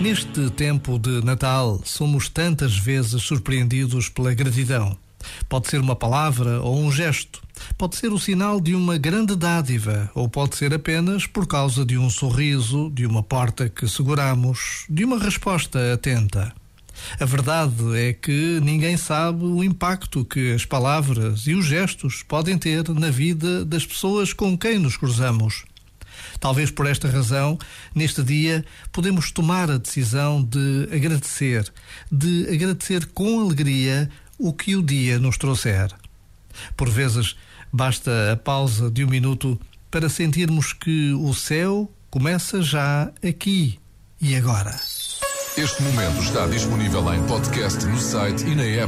Neste tempo de Natal, somos tantas vezes surpreendidos pela gratidão. Pode ser uma palavra ou um gesto, pode ser o sinal de uma grande dádiva, ou pode ser apenas por causa de um sorriso, de uma porta que seguramos, de uma resposta atenta. A verdade é que ninguém sabe o impacto que as palavras e os gestos podem ter na vida das pessoas com quem nos cruzamos. Talvez por esta razão, neste dia, podemos tomar a decisão de agradecer, de agradecer com alegria o que o dia nos trouxer. Por vezes, basta a pausa de um minuto para sentirmos que o céu começa já aqui e agora. Este momento está disponível em podcast no site e na app.